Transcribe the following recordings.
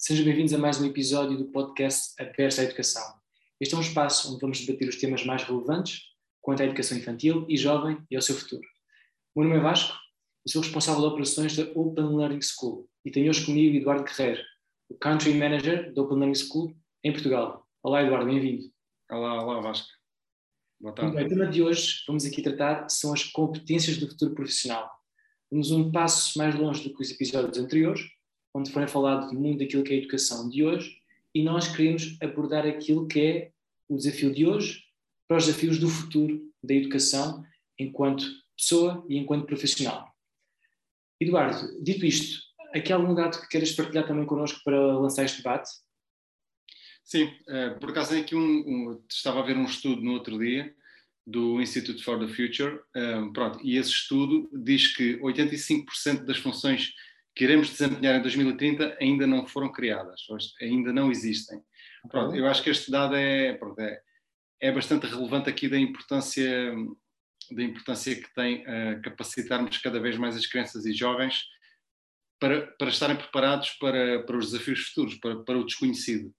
Sejam bem-vindos a mais um episódio do podcast Aberto à Educação. Este é um espaço onde vamos debater os temas mais relevantes quanto à educação infantil e jovem e ao seu futuro. O meu nome é Vasco e sou responsável de operações da Open Learning School e tenho hoje comigo Eduardo Guerreiro, o Country Manager da Open Learning School em Portugal. Olá Eduardo, bem-vindo. Olá, olá Vasco. Boa tarde. Bem, o tema de hoje vamos aqui tratar são as competências do futuro profissional. Vamos um passo mais longe do que os episódios anteriores, onde foi falado muito daquilo que é a educação de hoje, e nós queremos abordar aquilo que é o desafio de hoje para os desafios do futuro da educação enquanto pessoa e enquanto profissional. Eduardo, dito isto, aqui há algum dado que queiras partilhar também connosco para lançar este debate? Sim, eh, por acaso aqui um, um, estava a ver um estudo no outro dia do Institute for the Future, um, eh, pronto, e esse estudo diz que 85% das funções que iremos desempenhar em 2030 ainda não foram criadas, ainda não existem. Pronto, eu acho que este dado é, pronto, é, é bastante relevante aqui da importância, da importância que tem uh, capacitarmos cada vez mais as crianças e jovens para, para estarem preparados para, para os desafios futuros, para, para o desconhecido.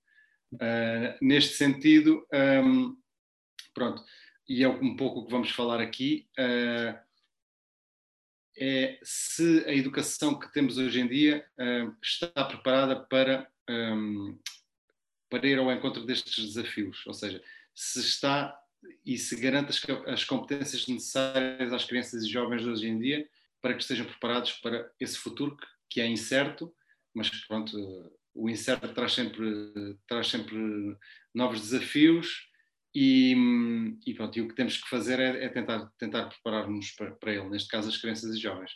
Uh, neste sentido, um, ehm, pronto, e é um pouco o que vamos falar aqui, uh, é se a educação que temos hoje em dia uh, está preparada para, um, para ir ao encontro destes desafios, ou seja, se está e se garante as, as competências necessárias às crianças e jovens de hoje em dia para que estejam preparados para esse futuro que, que é incerto, mas pronto, o incerto traz sempre, traz sempre novos desafios e, e, pronto, e o que temos que fazer é, é tentar, tentar preparar-nos para, para, ele, neste caso as crianças e jovens.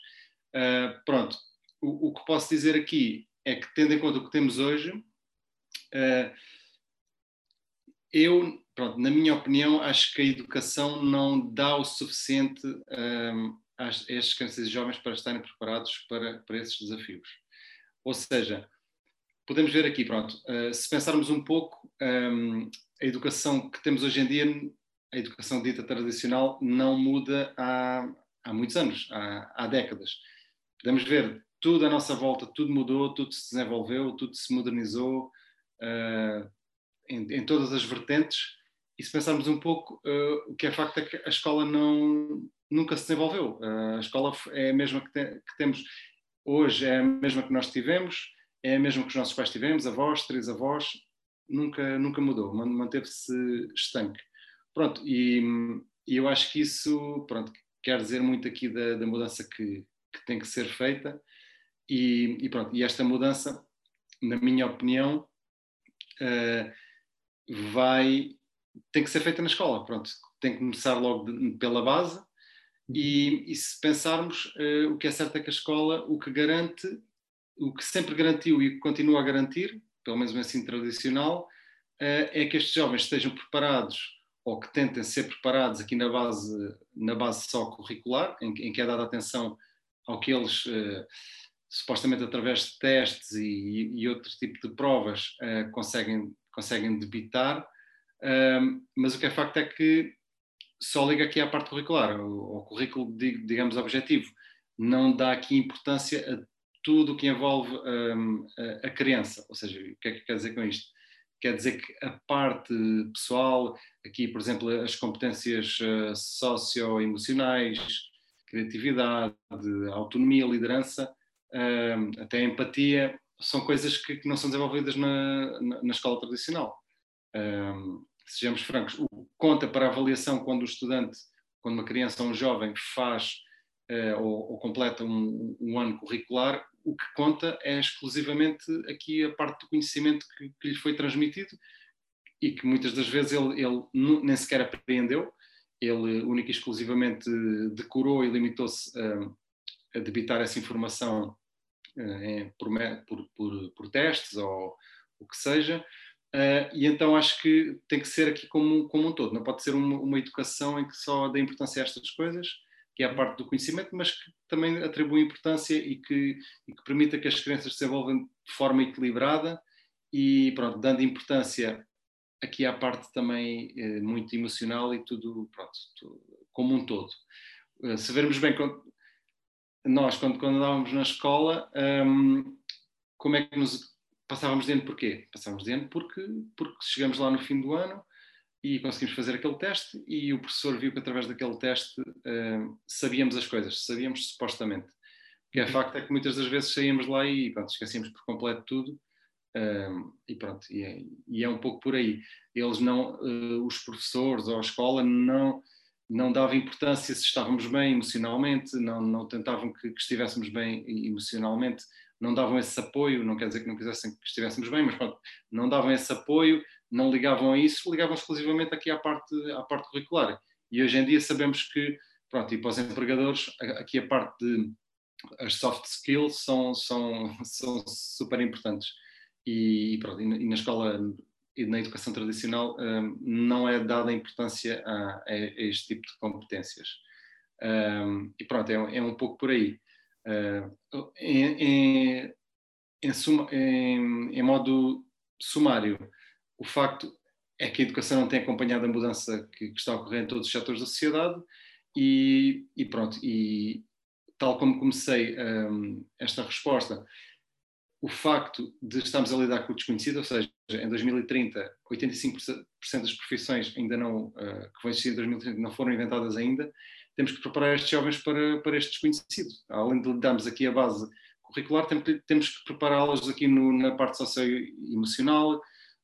Uh, pronto, o, o, que posso dizer aqui é que, tendo em conta o que temos hoje, uh, eu, pronto, na minha opinião, acho que a educação não dá o suficiente uh, às, a estes crianças e jovens para estarem preparados para, para esses desafios. Ou seja, podemos ver aqui, pronto, se pensarmos um pouco, um, a educação que temos hoje em dia, a educação dita tradicional, não muda há, há muitos anos, há, há décadas. Podemos ver tudo à nossa volta, tudo mudou, tudo se desenvolveu, tudo se modernizou uh, em, em, todas as vertentes. E se pensarmos um pouco, uh, o que é facto é que a escola não, nunca se desenvolveu. Uh, a escola é a mesma que, te, que, temos hoje, é a mesma que nós tivemos, é a mesma que os nossos pais tivemos, avós, três avós, nunca, nunca mudou, manteve-se estanque. Pronto, e, e, eu acho que isso pronto, quer dizer muito aqui da, da mudança que, que, tem que ser feita, e, e, pronto, e esta mudança, na minha opinião, uh, vai, tem que ser feita na escola, pronto, tem que começar logo de, pela base, e, e se pensarmos, uh, o que é certo é que a escola, o que garante, o que sempre garantiu e continua a garantir, pelo menos ensino tradicional, eh, é que estes jovens estejam preparados ou que tentem ser preparados aqui na base, na base só curricular, em, em que é dada atenção ao que eles, uh, supostamente através de testes e, e, outro tipo de provas, uh, conseguem, conseguem debitar, uh, mas o que é facto é que só liga aqui à parte curricular, o, o currículo, digamos, objetivo, não dá aqui importância tudo o que envolve um, a criança. Ou seja, o que é que quer dizer com isto? Quer dizer que a parte pessoal, aqui, por exemplo, as competências uh, socioemocionais, criatividade, autonomia, liderança, uh, até empatia, são coisas que, que não são desenvolvidas na, na, na escola tradicional. Um, sejamos francos, o conta para avaliação quando o estudante, quando uma criança ou um jovem faz uh, ou, ou, completa um, um, ano curricular, o que conta é exclusivamente aqui a parte do conhecimento que, que lhe foi transmitido e que muitas das vezes ele, ele nem sequer apreendeu, ele única e exclusivamente decorou e limitou-se a, a debitar essa informação uh, por, por, por, por, testes ou o que seja, Uh, e então acho que tem que ser aqui como, como um todo, não pode ser uma, uma, educação em que só dê importância a estas coisas, que é a parte do conhecimento, mas que também atribui importância e que, e que permita que as crianças se desenvolvam de forma equilibrada e, pronto, dando importância aqui à parte também eh, muito emocional e tudo, pronto, tudo, como um todo. Uh, se vermos bem, quando, nós, quando, quando andávamos na escola, um, como é que nos passávamos de ano porquê? Passávamos de ano porque, porque chegamos lá no fim do ano e conseguimos fazer aquele teste e o professor viu que através daquele teste uh, sabíamos as coisas, sabíamos supostamente. O que é uhum. facto é que muitas das vezes saíamos lá e pronto, esquecíamos por completo tudo uh, e pronto, e é, e é, um pouco por aí. Eles não, uh, os professores ou a escola não não davam importância se estávamos bem emocionalmente, não, não tentavam que, que estivéssemos bem emocionalmente, não davam esse apoio, não quer dizer que não quisessem que estivéssemos bem, mas pronto, não davam esse apoio, não ligavam a isso, ligavam exclusivamente aqui à parte, à parte curricular. E hoje em dia sabemos que, pronto, e para os empregadores, aqui a parte de as soft skills são, são, são super importantes. E, pronto, e na escola e na educação tradicional um, não é dada importância a, a, este tipo de competências. Um, e pronto, é, é, um pouco por aí. Uh, em, em, em, suma, em, modo sumário, o facto é que a educação não tem acompanhado a mudança que, que está a ocorrer em todos os setores da sociedade e, e pronto, e tal como comecei um, esta resposta, o facto de estarmos a lidar com o desconhecido, ou seja, em 2030, 85% das profissões ainda não, uh, que vão existir em 2030 não foram inventadas ainda, temos que preparar estes jovens para, para este desconhecido. Além de darmos aqui a base curricular, temos que prepará-los aqui no, na parte socioemocional,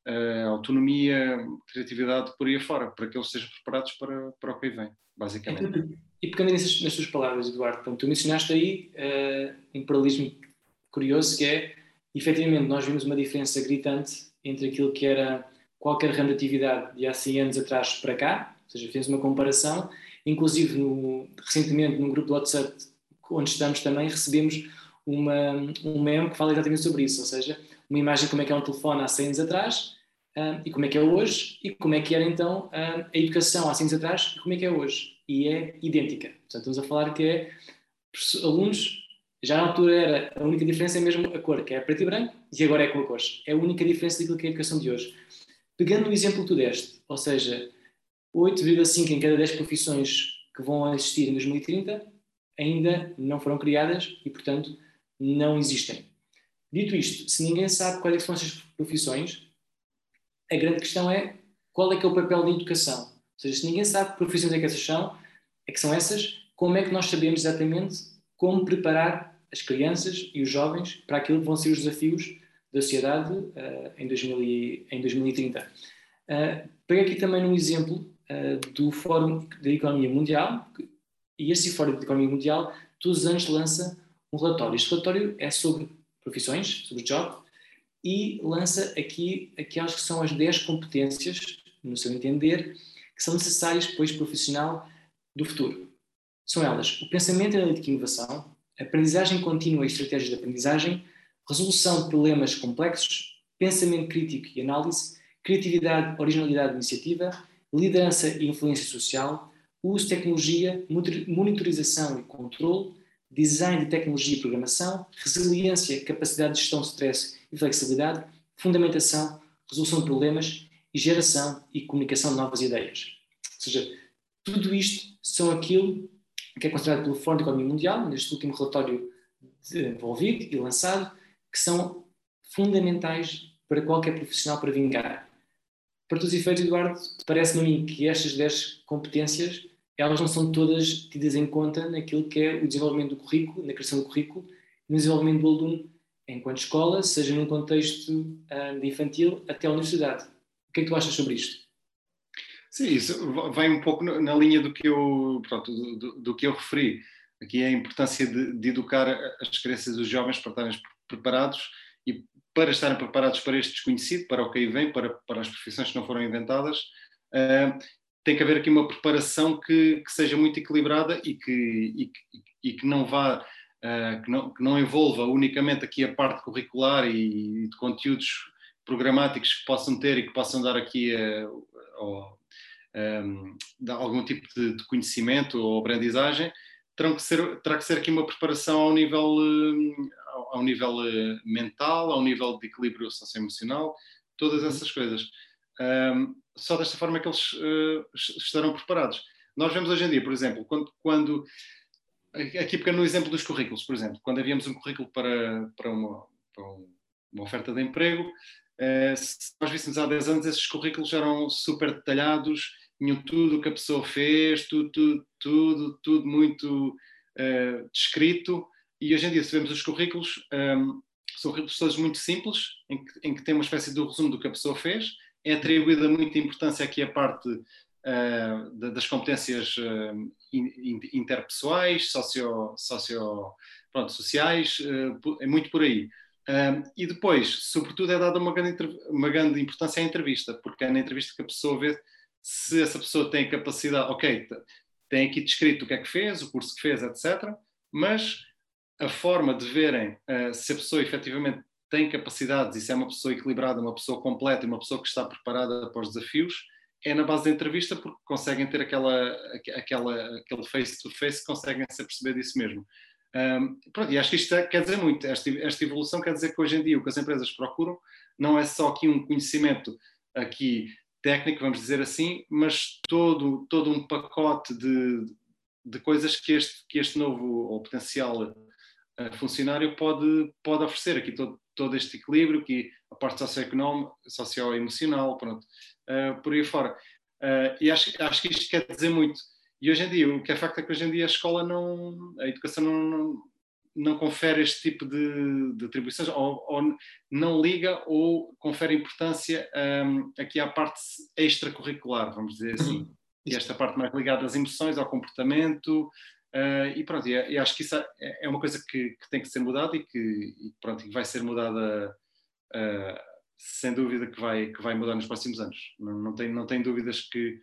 uh, autonomia, criatividade, por aí afora, para que eles estejam preparados para, para o que vem, basicamente. E pegando nas, nas tuas palavras, Eduardo, pronto, tu mencionaste aí uh, um paralelismo curioso que é, efetivamente, nós vimos uma diferença gritante entre aquilo que era qualquer ramo de atividade de há 100 anos atrás para cá, ou seja, fez uma comparação, inclusive no, recentemente num grupo do WhatsApp onde estamos também recebemos uma, um meme que fala exatamente sobre isso, ou seja, uma imagem como é que é um telefone há 100 anos atrás e como é que é hoje e como é que era então a educação há 100 anos atrás e como é que é hoje. E é idêntica. Portanto, estamos a falar que é alunos, já na altura era a única diferença é mesmo a cor, que é preto e branco, e agora é com a cores. É a única diferença daquilo que é a educação de hoje. Pegando o exemplo que tu deste, ou seja, 8,5 em cada 10 profissões que vão existir em 2030 ainda não foram criadas e, portanto, não existem. Dito isto, se ninguém sabe quais é são essas profissões, a grande questão é qual é que é o papel da educação. Ou seja, se ninguém sabe que profissões é que essas são, é que são essas, como é que nós sabemos exatamente como preparar as crianças e os jovens para aquilo que vão ser os desafios da sociedade uh, em, 2000 e, em 2030. Uh, pego aqui também um exemplo uh, do Fórum da Economia Mundial, e este Fórum da Economia Mundial todos os anos lança um relatório. Este relatório é sobre profissões, sobre job, e lança aqui aquelas que são as 10 competências, no seu entender, que são necessárias para o profissional do futuro. São elas o pensamento analítico e inovação, aprendizagem contínua e estratégias de aprendizagem, resolução de problemas complexos, pensamento crítico e análise, criatividade, originalidade e iniciativa, liderança e influência social, uso de tecnologia, monitorização e controle, design de tecnologia e programação, resiliência, capacidade de gestão de stress e flexibilidade, fundamentação, resolução de problemas e geração e comunicação de novas ideias. Ou seja, tudo isto são aquilo que é considerado pelo Fórum de Economia Mundial, neste último relatório desenvolvido e lançado, que são fundamentais para qualquer profissional para vingar. Para todos os efeitos, Eduardo, parece-me a mim que estas 10 competências elas não são todas tidas em conta naquilo que é o desenvolvimento do currículo, na criação do currículo, no desenvolvimento do aluno enquanto escola, seja num contexto uh, de infantil até a universidade. O que é que tu achas sobre isto? Sim, isso vai um pouco na linha do que eu, pronto, do, do que eu referi. Aqui é a importância de, de, educar as crianças e os jovens para estarem preparados e para estarem preparados para este desconhecido, para o que aí vem, para, para as profissões que não foram inventadas, uh, tem que haver aqui uma preparação que, que seja muito equilibrada e que, e, e que não vá, uh, que, não, que não envolva unicamente aqui a parte curricular e, e de conteúdos programáticos que possam ter e que possam dar aqui uh, um, algum tipo de, de, conhecimento ou aprendizagem, terão que ser, terá que ser aqui uma preparação ao nível, ao, ao nível mental, ao nível de equilíbrio socioemocional, todas uhum. essas coisas. Um, só desta forma é que eles uh, estarão preparados. Nós vemos hoje em dia, por exemplo, quando, quando aqui pegando no exemplo dos currículos, por exemplo, quando havíamos um currículo para, para, uma, para, um, uma oferta de emprego, uh, se nós víssemos há 10 anos, esses currículos eram super detalhados, tinham tudo o que a pessoa fez, tudo, tudo, tudo, tudo muito uh, descrito, e hoje em dia, se vemos os currículos, um, são currículos muito simples, em que, em que tem uma espécie de resumo do que a pessoa fez, é atribuída muita importância aqui à parte uh, das competências uh, interpessoais, socio, socio, pronto, sociais, uh, é muito por aí. e depois, sobretudo, é dada uma grande, uma grande importância à entrevista, porque é na entrevista que a pessoa vê se essa pessoa tem capacidade, ok, tem aqui descrito o que é que fez, o curso que fez, etc. Mas a forma de verem uh, se a pessoa efetivamente tem capacidades e se é uma pessoa equilibrada, uma pessoa completa e uma pessoa que está preparada para os desafios, é na base da entrevista porque conseguem ter aquela, aquela, aquele face-to-face, -face, conseguem se perceber disso mesmo. Um, pronto, e acho que isto é, quer dizer muito, esta, esta evolução quer dizer que hoje em dia o que as empresas procuram não é só aqui um conhecimento aqui técnico, vamos dizer assim, mas todo, todo um pacote de, de coisas que este, que este novo ou potencial uh, funcionário pode, pode oferecer. Aqui todo, todo este equilíbrio, aqui a parte socioeconómica, socioemocional, pronto, uh, por aí fora. Uh, e acho, acho que isto quer dizer muito. E hoje em dia, o que é facto é que hoje em dia a escola não, a educação não, não, não confere este tipo de, de atribuições, ou, ou, não liga ou confere importância um, aqui à parte extracurricular, vamos dizer assim. Uhum. E esta parte mais ligada às emoções, ao comportamento, uh, e pronto, e, e, acho que isso é, é uma coisa que, que, tem que ser mudada e que, e pronto, vai ser mudada, uh, sem dúvida que vai, que vai mudar nos próximos anos. Não, não, tem, não tem dúvidas que.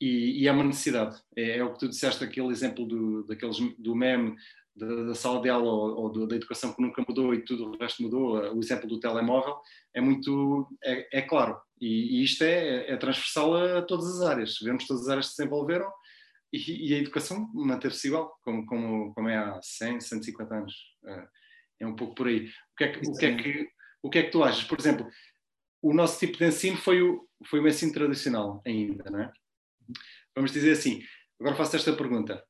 E, e é uma necessidade. É, é, o que tu disseste, aquele exemplo do, daqueles, do meme da, da, sala de aula ou, ou do, da educação que nunca mudou e tudo o resto mudou, o exemplo do telemóvel, é muito, é, é claro. E, e, isto é, é transversal a, todas as áreas. Vemos todas as áreas se desenvolveram e, a educação manteve-se igual, como, como, como é há 100, 150 anos. É, é um pouco por aí. O que é que, o que, é que, o que, é que tu achas? Por exemplo, o nosso tipo de ensino foi o, foi o ensino tradicional ainda, não é? Vamos dizer assim, agora faço esta pergunta.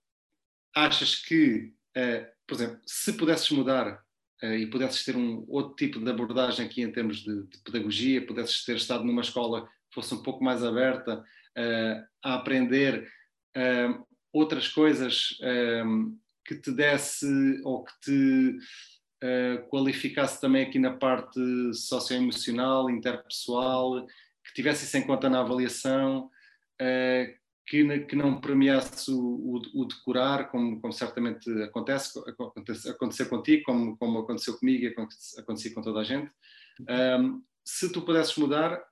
Achas que Uh, por exemplo, se pudesses mudar uh, e pudesses ter um outro tipo de abordagem aqui em termos de, de, pedagogia, pudesses ter estado numa escola que fosse um pouco mais aberta uh, a aprender outras coisas que te desse ou que te qualificasse também aqui na parte socioemocional, interpessoal, que tivesse isso em conta na avaliação, que, que não premiasse o, o, o decorar, como, como, certamente acontece, acontece, aconteceu contigo, como, como aconteceu comigo e aconteceu com toda a gente. Um, se tu pudesses mudar,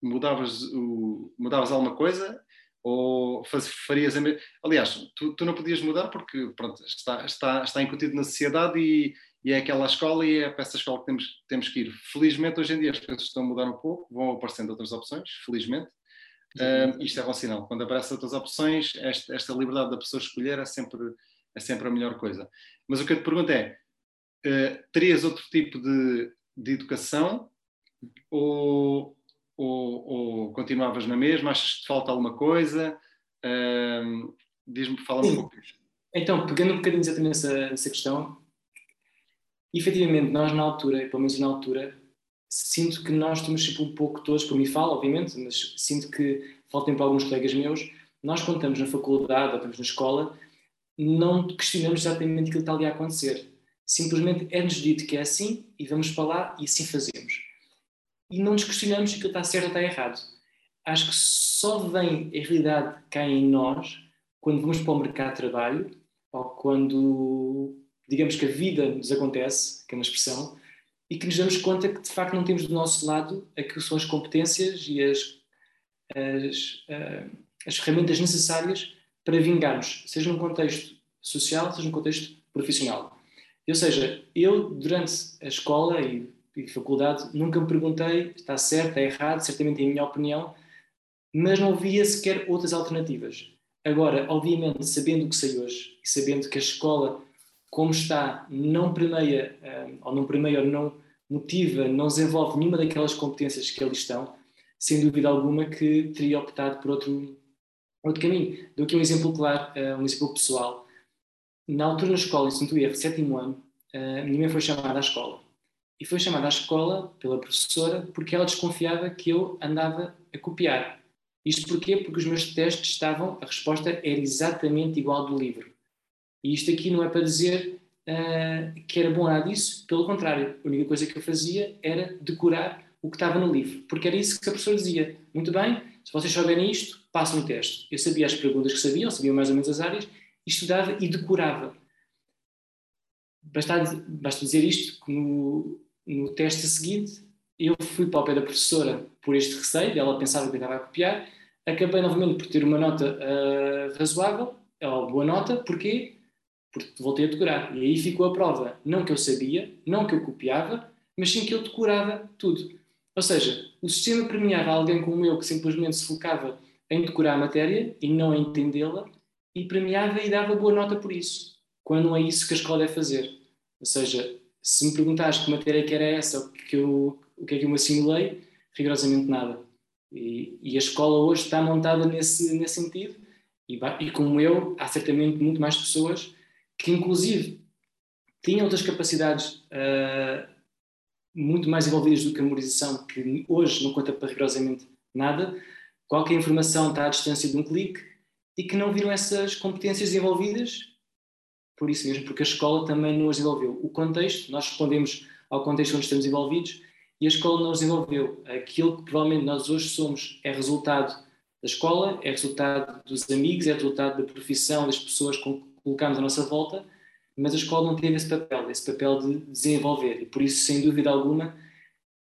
mudavas, o, mudavas alguma coisa ou faz, farias a mesma... Aliás, tu, tu, não podias mudar porque pronto, está, está, está incutido na sociedade e, e é aquela escola e é para essa escola que temos, temos que ir. Felizmente, hoje em dia as coisas estão a mudar um pouco, vão aparecendo outras opções, felizmente. Uh, isto é bom sinal. Quando aparecem outras opções, esta, esta, liberdade da pessoa escolher é sempre, é sempre a melhor coisa. Mas o que eu te pergunto é: uh, terias outro tipo de, de educação ou, ou, ou, continuavas na mesma? Achas que te falta alguma coisa? Uh, Diz-me, fala um pouco. Então, pegando um bocadinho exatamente nessa, nessa questão, efetivamente, nós na altura, pelo menos na altura, sinto que nós estamos sempre um pouco todos, por mim falo, obviamente, mas sinto que, faltem para alguns colegas meus, nós quando estamos na faculdade ou estamos na escola, não questionamos exatamente aquilo que está ali a acontecer. Simplesmente é-nos dito que é assim e vamos para lá e assim fazemos. E não nos questionamos se aquilo está certo ou está errado. Acho que só vem a realidade cá em nós quando vamos para o mercado de trabalho ou quando, digamos que a vida nos acontece, que é uma expressão, e que nos damos conta que de facto não temos do nosso lado aquilo que são as competências e as, as, uh, as ferramentas necessárias para vingarmos, seja num contexto social, seja num contexto profissional. Ou seja, eu durante a escola e, e faculdade nunca me perguntei está certo, está errado, certamente é a minha opinião, mas não via sequer outras alternativas. Agora, obviamente, sabendo o que sei hoje e sabendo que a escola como está, não primeia, um, ou não primeia ou não motiva, não desenvolve nenhuma daquelas competências que ali estão, sem dúvida alguma que teria optado por outro, outro caminho. Dou aqui um exemplo claro, uh, um exemplo pessoal. Na altura na escola, em Santo Erro, sétimo ano, uh, minha mãe foi chamada à escola. E foi chamada à escola pela professora porque ela desconfiava que eu andava a copiar. Isto porquê? Porque os meus testes estavam, a resposta era exatamente igual do livro. E isto aqui não é para dizer uh, que era bom nada disso, pelo contrário, a única coisa que eu fazia era decorar o que estava no livro, porque era isso que a professora dizia. Muito bem, se vocês souberem isto, passem o teste. Eu sabia as perguntas que sabiam, sabia mais ou menos as áreas, estudava e decorava. Basta, basta dizer isto, que no teste seguinte eu fui para o pé da professora por este receio, ela pensava que eu estava a copiar, acabei novamente por ter uma nota uh, razoável, ou boa nota, porquê? Porque voltei a decorar. E aí ficou a prova. Não que eu sabia, não que eu copiava, mas sim que eu decorava tudo. Ou seja, o sistema premiava alguém como eu que simplesmente se focava em decorar a matéria e não em entendê-la, e premiava e dava boa nota por isso, quando é isso que a escola deve fazer. Ou seja, se me perguntares que matéria que era essa, o que, eu, o que é que eu me assimilei, rigorosamente nada. E, e, a escola hoje está montada nesse, nesse sentido, e, e, como eu, há certamente muito mais pessoas que, inclusive, tinham outras capacidades uh, muito mais envolvidas do que a memorização, que hoje não conta para rigorosamente nada. Qualquer informação está à distância de um clique e que não viram essas competências desenvolvidas por isso mesmo, porque a escola também não as desenvolveu. O contexto, nós respondemos ao contexto onde estamos envolvidos e a escola não as desenvolveu. Aquilo que provavelmente nós hoje somos é resultado da escola, é resultado dos amigos, é resultado da profissão, das pessoas com que colocamos à nossa volta, mas a escola não teve esse papel, esse papel de desenvolver. E por isso, sem dúvida alguma,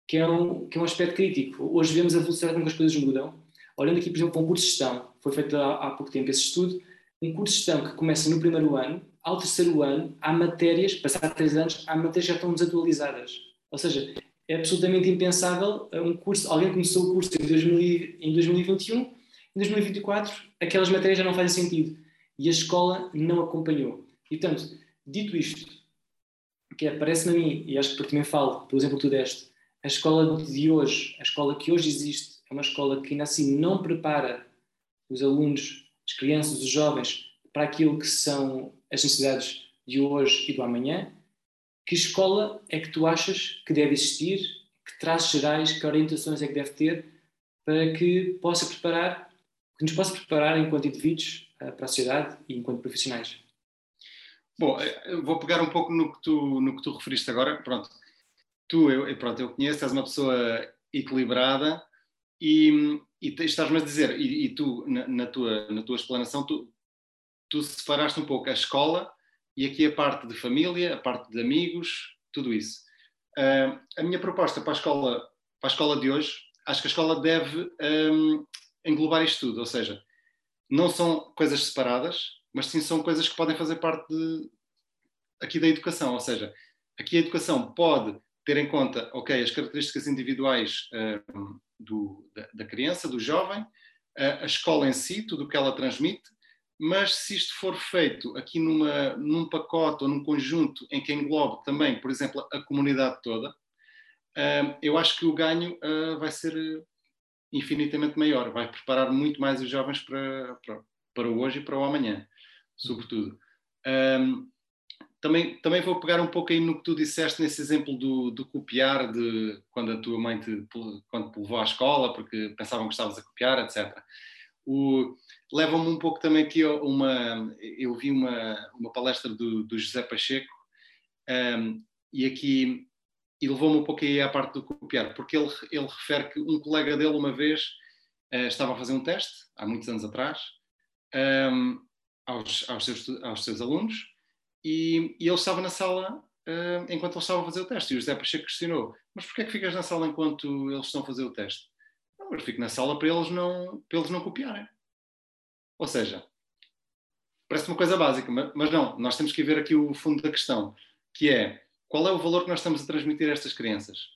que é um, que é um aspecto crítico. Hoje vemos a velocidade com que as coisas mudam. Olhando aqui, por exemplo, para um curso de gestão, foi feito há, há pouco tempo esse estudo, um curso de gestão que começa no primeiro ano, ao terceiro ano, há matérias, passados três anos, há matérias que já estão desatualizadas. Ou seja, é absolutamente impensável um curso, alguém começou o curso em, 2000, em 2021, em 2024 aquelas matérias já não fazem sentido. E a escola não acompanhou. E, portanto, dito isto, que é, parece-me a mim, e acho que por também falo, pelo exemplo tu deste, a escola de hoje, a escola que hoje existe, é uma escola que ainda assim não prepara os alunos, as crianças, os jovens, para aquilo que são as necessidades de hoje e do amanhã, que escola é que tu achas que deve existir, que traços gerais, que orientações é que deve ter para que possa preparar, que nos possa preparar enquanto indivíduos eh, para a sociedade e enquanto profissionais? Bom, eh, vou pegar um pouco no que tu, no que tu referiste agora. Pronto, tu, eu, pronto, eu conheço, és uma pessoa equilibrada e, e estás-me a dizer, e, e tu, na, na, tua, na tua explanação, tu, tu separaste um pouco a escola e aqui a parte de família, a parte de amigos, tudo isso. Uh, a minha proposta para a escola, para a escola de hoje, acho que a escola deve um, englobar isto tudo, ou seja, não são coisas separadas, mas sim são coisas que podem fazer parte de, aqui da educação, ou seja, aqui a educação pode ter em conta, ok, as características individuais do, da, da, criança, do jovem, a escola em si, tudo o que ela transmite, mas se isto for feito aqui numa, num pacote ou num conjunto em que englobe também, por exemplo, a comunidade toda, uh, eu acho que o ganho uh, vai ser infinitamente maior, vai preparar muito mais os jovens para, para, para hoje e para o amanhã, sobretudo. Um, também, também vou pegar um pouco aí no que tu disseste nesse exemplo do, do copiar, de quando a tua mãe te, quando te levou à escola porque pensavam que estavas a copiar, etc. O, leva-me um pouco também aqui a uma. Eu vi uma, uma palestra do, do José Pacheco um, e aqui. E levou-me um pouco aí à parte do copiar, porque ele, ele refere que um colega dele uma vez uh, estava a fazer um teste, há muitos anos atrás, um, aos, aos, seus, aos seus alunos, e, e ele estava na sala uh, enquanto ele estava a fazer o teste. E o José Pacheco questionou: Mas porquê é que ficas na sala enquanto eles estão a fazer o teste? Não, eu fico na sala para eles não, para eles não copiarem. Ou seja, parece uma coisa básica, mas não, nós temos que ver aqui o fundo da questão, que é qual é o valor que nós estamos a transmitir a estas crianças?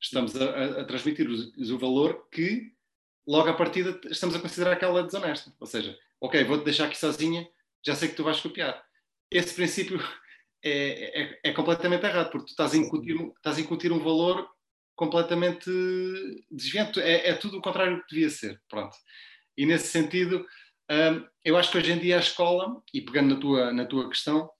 Estamos a, a, transmitir-lhes o valor que, logo à partida, estamos a considerar aquela desonesta. Ou seja, ok, vou-te deixar aqui sozinha, já sei que tu vais copiar. Esse princípio é, é, é completamente errado, porque tu estás a incutir, estás a incutir um valor completamente desviante. É, é, tudo o contrário do que devia ser. Pronto. E nesse sentido, eu acho que hoje em dia a escola, e pegando na tua, na tua questão,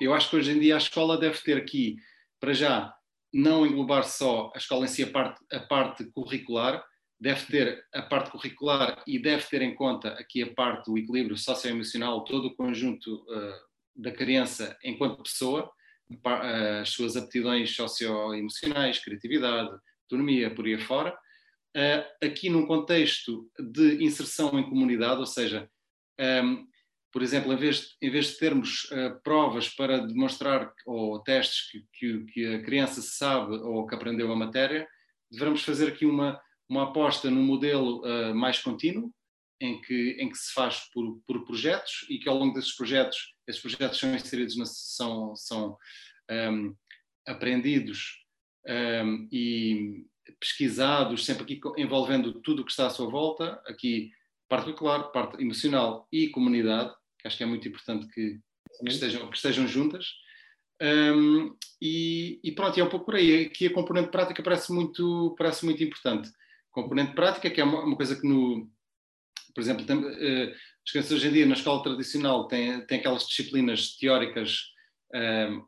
eu acho que hoje em dia a escola deve ter aqui, para já, não englobar só a escola em si, a parte, a parte curricular, deve ter a parte curricular e deve ter em conta aqui a parte do equilíbrio socioemocional, todo o conjunto uh, da criança enquanto pessoa, as suas aptidões socioemocionais, criatividade, autonomia, por aí afora. Uh, aqui num contexto de inserção em comunidade, ou seja, ehm, por exemplo, em vez, em vez de termos uh, provas para demonstrar ou testes que, que, que, a criança sabe ou que aprendeu a matéria, devemos fazer aqui uma, uma aposta num modelo uh, mais contínuo, em que, em que se faz por, por projetos e que ao longo desses projetos, esses projetos são inseridos, na, são, são um, aprendidos um, e pesquisados, sempre aqui envolvendo tudo o que está à sua volta, aqui parte curricular, parte emocional e comunidade, que acho que é muito importante que, que estejam, que estejam juntas. Um, e, e, pronto, é um pouco por aí. Aqui a componente prática parece muito, parece muito importante. Componente prática, que é uma, uma coisa que no, por exemplo, tem, uh, as crianças hoje em dia na escola tradicional têm, têm aquelas disciplinas teóricas uh,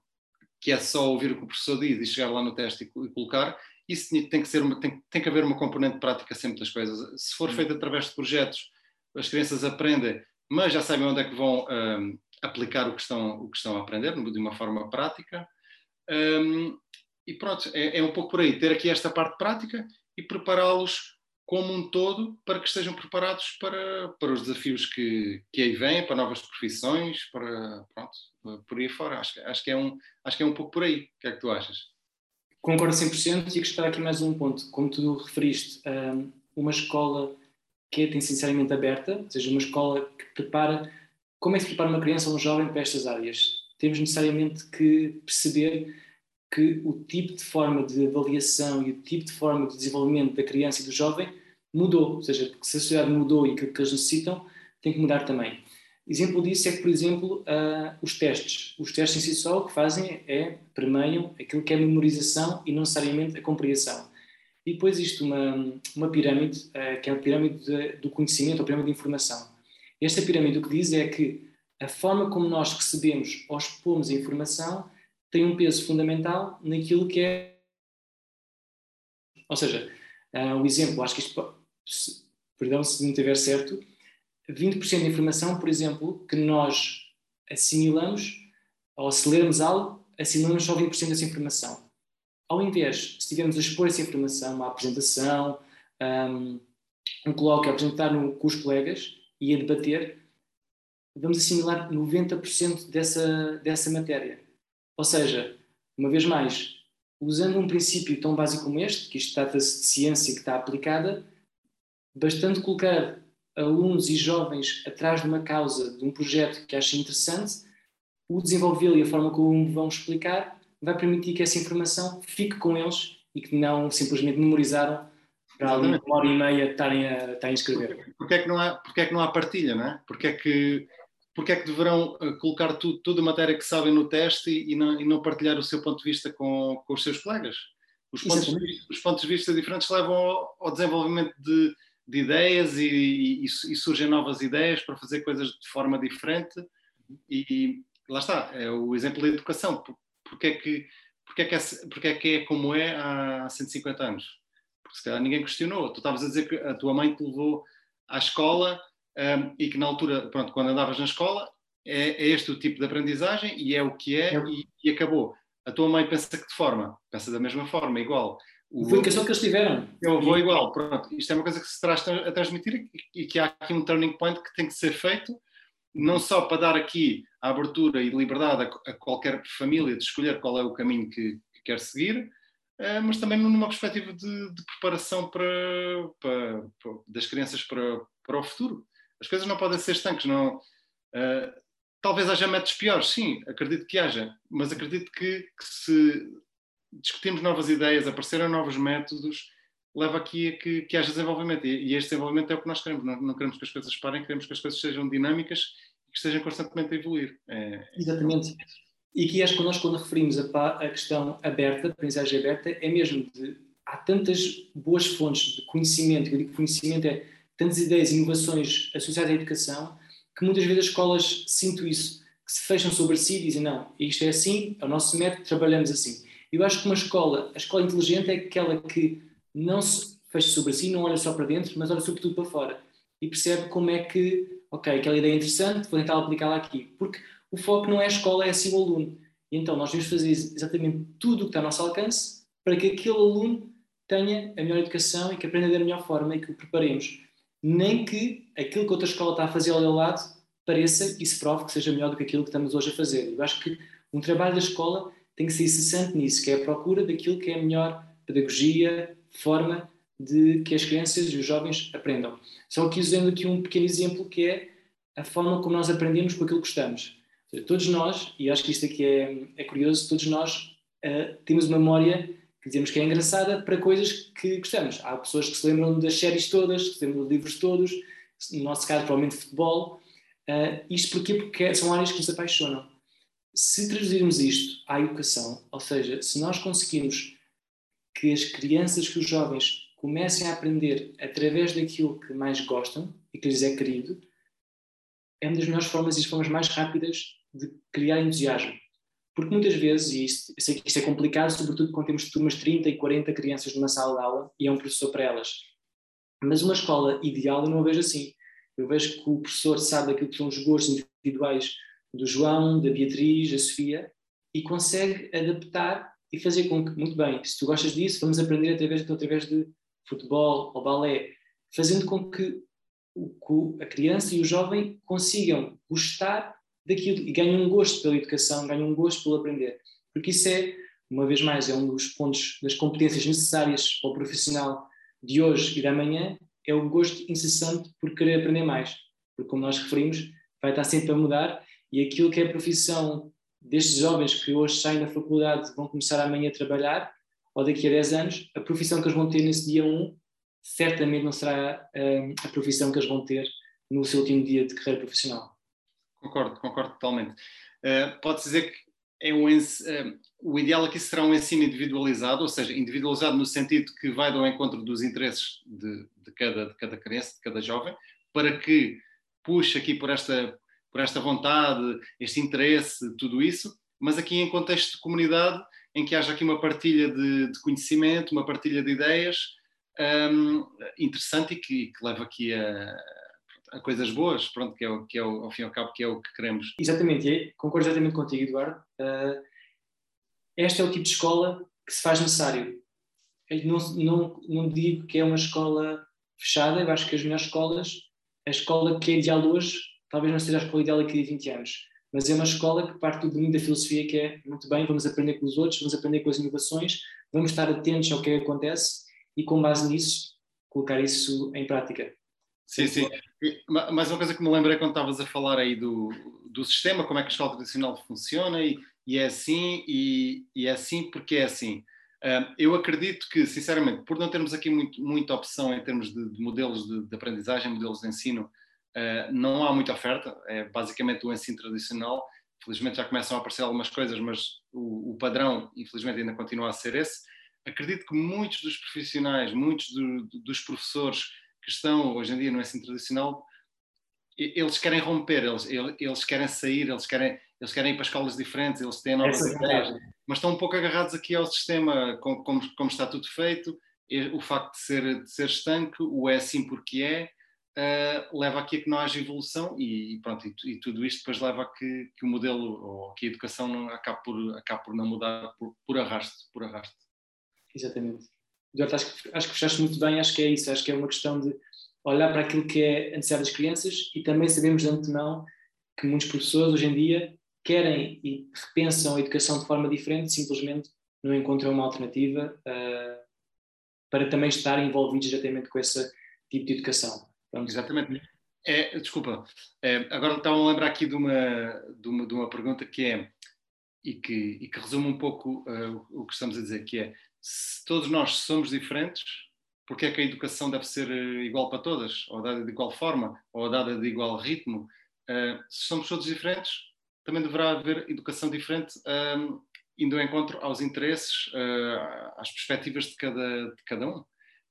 que é só ouvir o que o professor diz e chegar lá no teste e, e colocar. Isso tem que, ser uma, tem, tem, que haver uma componente prática sempre das coisas. Se for feito através de projetos, as crianças aprendem, mas já sabem onde é que vão um, aplicar o que, estão, o que estão a aprender, de uma forma prática. Um, e pronto, é, é, um pouco por aí, ter aqui esta parte prática e prepará-los como um todo para que estejam preparados para, para os desafios que, que aí vêm, para novas profissões, para pronto, por aí fora. Acho, acho, que é um, acho que é um pouco por aí. O que é que tu achas? Concordo 100% e gostar aqui mais um ponto. Como tu referiste, uma escola que é necessariamente aberta, ou seja, uma escola que prepara. Como é que se prepara uma criança ou um jovem para estas áreas? Temos necessariamente que perceber que o tipo de forma de avaliação e o tipo de forma de desenvolvimento da criança e do jovem mudou, ou seja, se a sociedade mudou e aquilo que eles necessitam tem que mudar também. Exemplo disso é que, por exemplo, uh, os testes. Os testes em si só o que fazem é permeiam aquilo que é a memorização e não necessariamente a compreensão. E depois isto uma, uma pirâmide, uh, que é a pirâmide de, do conhecimento, a pirâmide de informação. Esta pirâmide o que diz é que a forma como nós recebemos ou expomos a informação tem um peso fundamental naquilo que é. Ou seja, uh, um exemplo, acho que isto, perdão se não estiver certo, 20% da informação, por exemplo, que nós assimilamos, ou se lermos algo, assimilamos só 20% dessa informação. Ao invés, se estivermos a expor essa informação, uma apresentação, um, um colóquio, a apresentar no, com os colegas e a debater, vamos assimilar 90% dessa, dessa matéria. Ou seja, uma vez mais, usando um princípio tão básico como este, que isto trata-se de ciência que está aplicada, bastante colocar alunos e jovens atrás de uma causa, de um projeto que achem interessante, o desenvolvê-lo e a forma como vão explicar vai permitir que essa informação fique com eles e que não simplesmente memorizaram para ali uma hora e meia estarem a, estarem a escrever. Porquê é, que não há, porque é que não há partilha, não é? Porque é que porque é que deverão eh, colocar tudo, toda a matéria que sabem no teste e, e, não, e não, partilhar o seu ponto de vista com, com os seus colegas? Os pontos, de, os pontos, de, vista diferentes levam ao, ao desenvolvimento de, de ideias e, e, surgem novas ideias para fazer coisas de forma diferente. E, lá está, é o exemplo da educação. Porque é que, porque é, que é, porque é, que é como é há 150 anos? Porque se calhar ninguém questionou. Tu estavas a dizer que a tua mãe te levou à escola um, e que na altura, pronto, quando andavas na escola, é, é, este o tipo de aprendizagem e é o que é, é. E, e, acabou. A tua mãe pensa que de forma? Pensa da mesma forma, igual. O, Foi a educação que eles tiveram. Eu vou igual, pronto. Isto é uma coisa que se traz a transmitir e, que há aqui um turning point que tem que ser feito, não só para dar aqui a abertura e liberdade a, a qualquer família de escolher qual é o caminho que, que quer seguir, Uh, mas também numa perspectiva de, de preparação para, para, para, das crianças para, para o futuro. As coisas não podem ser estanques. Não, uh, talvez haja métodos piores, sim, acredito que haja, mas acredito que, que se discutimos novas ideias, apareceram novos métodos, leva aqui a que, que haja desenvolvimento. E, e, este desenvolvimento é o que nós queremos. Não, não, queremos que as coisas parem, queremos que as coisas sejam dinâmicas e que estejam constantemente a evoluir. É, Exatamente. E aqui acho que nós, quando referimos a, a questão aberta, aprendizagem aberta, é mesmo de. Há tantas boas fontes de conhecimento, eu digo que conhecimento é tantas ideias e inovações associadas à educação que muitas vezes as escolas sinto isso, que se fecham sobre si e dizem não, isto é assim, é o nosso método, trabalhamos assim. Eu acho que uma escola, a escola inteligente é aquela que não se fecha sobre si, não olha só para dentro, mas olha sobretudo para fora e percebe como é que, ok, aquela ideia é interessante, vou tentar aplicá-la aqui. Porque o foco não é a escola, é assim o aluno. E então nós devemos fazer exatamente tudo o que está ao nosso alcance para que aquele aluno tenha a melhor educação e que aprenda da melhor forma e que o preparemos. Nem que aquilo que outra escola está a fazer ao lado pareça e se prove que seja melhor do que aquilo que estamos hoje a fazer. Eu acho que um trabalho da escola tem que ser incessante nisso, que é a procura daquilo que é a melhor pedagogia, forma de que as crianças e os jovens aprendam. Só que usando aqui um pequeno exemplo que é a forma como nós aprendemos com aquilo que gostamos. Todos nós, e acho que isto aqui é, é curioso, todos nós uh, temos uma memória que dizemos que é engraçada para coisas que gostamos. Há pessoas que se lembram das séries todas, que se lembram dos livros todos, no nosso caso, provavelmente futebol. Uh, isto porquê? Porque são áreas que nos apaixonam. Se traduzirmos isto à educação, ou seja, se nós conseguirmos que as crianças, que os jovens comecem a aprender através daquilo que mais gostam e que lhes é querido, é uma das melhores formas e as formas mais rápidas de criar entusiasmo. Porque muitas vezes, e isto, eu sei que isto é complicado, sobretudo quando temos turmas de 30 e 40 crianças numa sala de aula e é um professor para elas. Mas uma escola ideal eu não a vejo assim. Eu vejo que o professor sabe daquilo que são os gostos individuais do João, da Beatriz, da Sofia e consegue adaptar e fazer com que, muito bem, se tu gostas disso, vamos aprender através, através de futebol ou balé, fazendo com que a criança e o jovem consigam gostar daquilo e ganhem um gosto pela educação, ganhem um gosto pelo aprender. Porque isso é, uma vez mais, é um dos pontos das competências necessárias para o profissional de hoje e da manhã, é o gosto incessante por querer aprender mais. Porque, como nós referimos, vai estar sempre a mudar e aquilo que é a profissão destes jovens que hoje saem da faculdade vão começar amanhã a trabalhar, ou daqui a 10 anos, a profissão que eles vão ter nesse dia 1 certamente não será um, a profissão que eles vão ter no seu último dia de carreira profissional. Concordo, concordo totalmente. Uh, Pode-se dizer que é um, uh, o ideal aqui será um ensino individualizado, ou seja, individualizado no sentido que vai ao encontro dos interesses de, de, cada, de cada criança, de cada jovem, para que puxe aqui por esta, por esta vontade, este interesse, tudo isso, mas aqui em contexto de comunidade, em que haja aqui uma partilha de, de conhecimento, uma partilha de ideias um, interessante e que, que, leva aqui a, a, coisas boas, pronto, que é, o, que é o, ao fim e ao cabo, que é o que queremos. Exatamente, e concordo exatamente contigo, Eduardo. Uh, este é o tipo de escola que se faz necessário. Eu não, não, não digo que é uma escola fechada, eu acho que as melhores escolas, a escola que é ideal hoje, talvez não seja a escola ideal daqui a 20 anos mas é uma escola que parte do domínio da filosofia que é muito bem, vamos aprender com os outros, vamos aprender com as inovações, vamos estar atentos ao que, é acontece e com base nisso colocar isso em prática. Sim, sim. Mais uma coisa que me lembrei quando estavas a falar aí do, do sistema, como é que a escola tradicional funciona e, e é assim, e, e, é assim porque é assim. Eu acredito que, sinceramente, por não termos aqui muito, muita opção em termos de, de modelos de, de, aprendizagem, modelos de ensino, uh, não há muita oferta, é basicamente o ensino tradicional. Felizmente já começam a aparecer algumas coisas, mas o, o padrão, infelizmente, ainda continua a ser esse. Acredito que muitos dos profissionais, muitos do, dos professores que estão hoje em dia no ensino tradicional, eles querem romper, eles, eles querem sair, eles querem, eles querem ir para escolas diferentes, eles têm novas é ideias, mas estão um pouco agarrados aqui ao sistema, como, como, como está tudo feito, o facto de ser, de ser estanque, o é assim porque é, uh, leva aqui a que não haja evolução e, pronto, e, e, tudo isto depois leva a que, que o modelo ou que a educação não, acabe, por, acabe por não mudar por, por arrasto, por arrasto. Exatamente. Eduardo, acho que, acho que fechaste muito bem, acho que é isso, acho que é uma questão de olhar para aquilo que é a necessidade das crianças e também sabemos de antemão que muitos professores hoje em dia querem e repensam a educação de forma diferente, simplesmente não encontram uma alternativa uh, para também estar envolvidos exatamente com esse tipo de educação. Pronto. Exatamente. É, desculpa, é, agora estava a lembrar aqui de uma, de uma, de uma pergunta que é, e que, e que resume um pouco uh, o que estamos a dizer, que é, se todos nós somos diferentes, porque é que a educação deve ser eh, igual para todas, ou dada de igual forma, ou dada de igual ritmo? Uh, se somos todos diferentes, também deverá haver educação diferente, um, indo ao encontro aos interesses, uh, às perspectivas de cada, de cada um.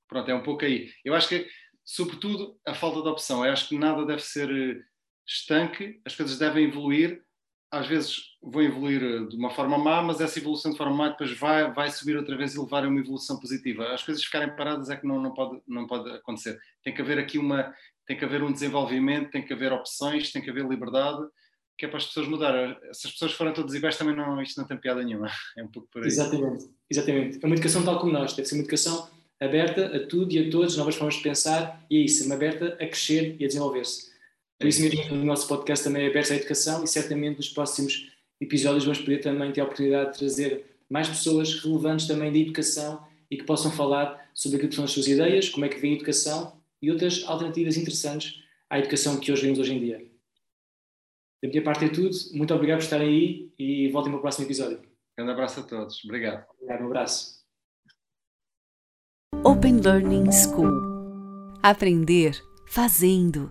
Pronto, é um pouco aí. Eu acho que, sobretudo, a falta de opção. Eu acho que nada deve ser estanque, as coisas devem evoluir. Às vezes, vou evoluir de uma forma má, mas essa evolução de forma má depois vai, vai subir outra vez e levar a uma evolução positiva. As coisas ficarem paradas é que não, não, pode, não pode acontecer. Tem que haver aqui uma, tem que haver um desenvolvimento, tem que haver opções, tem que haver liberdade, que é para as pessoas mudar. Se as pessoas forem todas iguais, também não, isto não tem piada nenhuma. É um pouco por aí. Exatamente, exatamente. É uma educação tal como nós, deve ser uma educação aberta a tudo e a todos, novas formas de pensar, e é isso, é uma aberta a crescer e a desenvolver-se. Por isso mesmo, o nosso podcast também é aberto à educação e certamente nos próximos episódios vamos poder também ter a oportunidade de trazer mais pessoas relevantes também da educação e que possam falar sobre aquilo que são as suas ideias, como é que vem a educação e outras alternativas interessantes à educação que hoje vemos hoje em dia. Da minha parte é tudo. Muito obrigado por estarem aí e voltem para o próximo episódio. Um grande abraço a todos. Obrigado. Obrigado, um abraço. Open Learning School. Aprender fazendo.